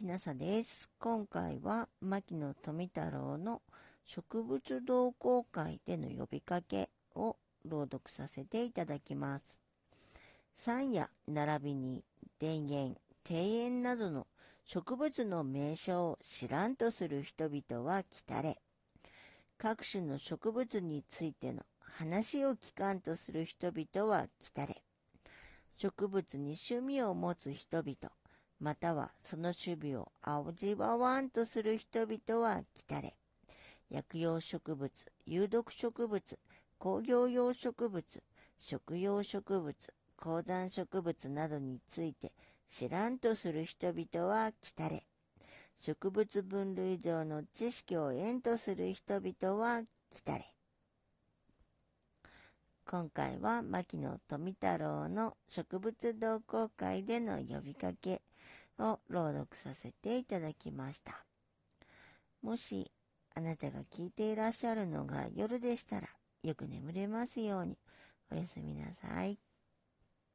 きなさです。今回は牧野富太郎の植物同好会での呼びかけを朗読させていただきます。山野並びに田園、庭園などの植物の名称を知らんとする人々は来たれ。各種の植物についての話を聞かんとする人々は来たれ。植物に趣味を持つ人々、またはその守備を味わわんとする人々は来たれ。薬用植物、有毒植物、工業用植物、食用植物、鉱山植物などについて知らんとする人々は来たれ。植物分類上の知識を得とする人々は来たれ。今回は牧野富太郎の植物同好会での呼びかけを朗読させていただきました。もしあなたが聞いていらっしゃるのが夜でしたらよく眠れますようにおやすみなさい。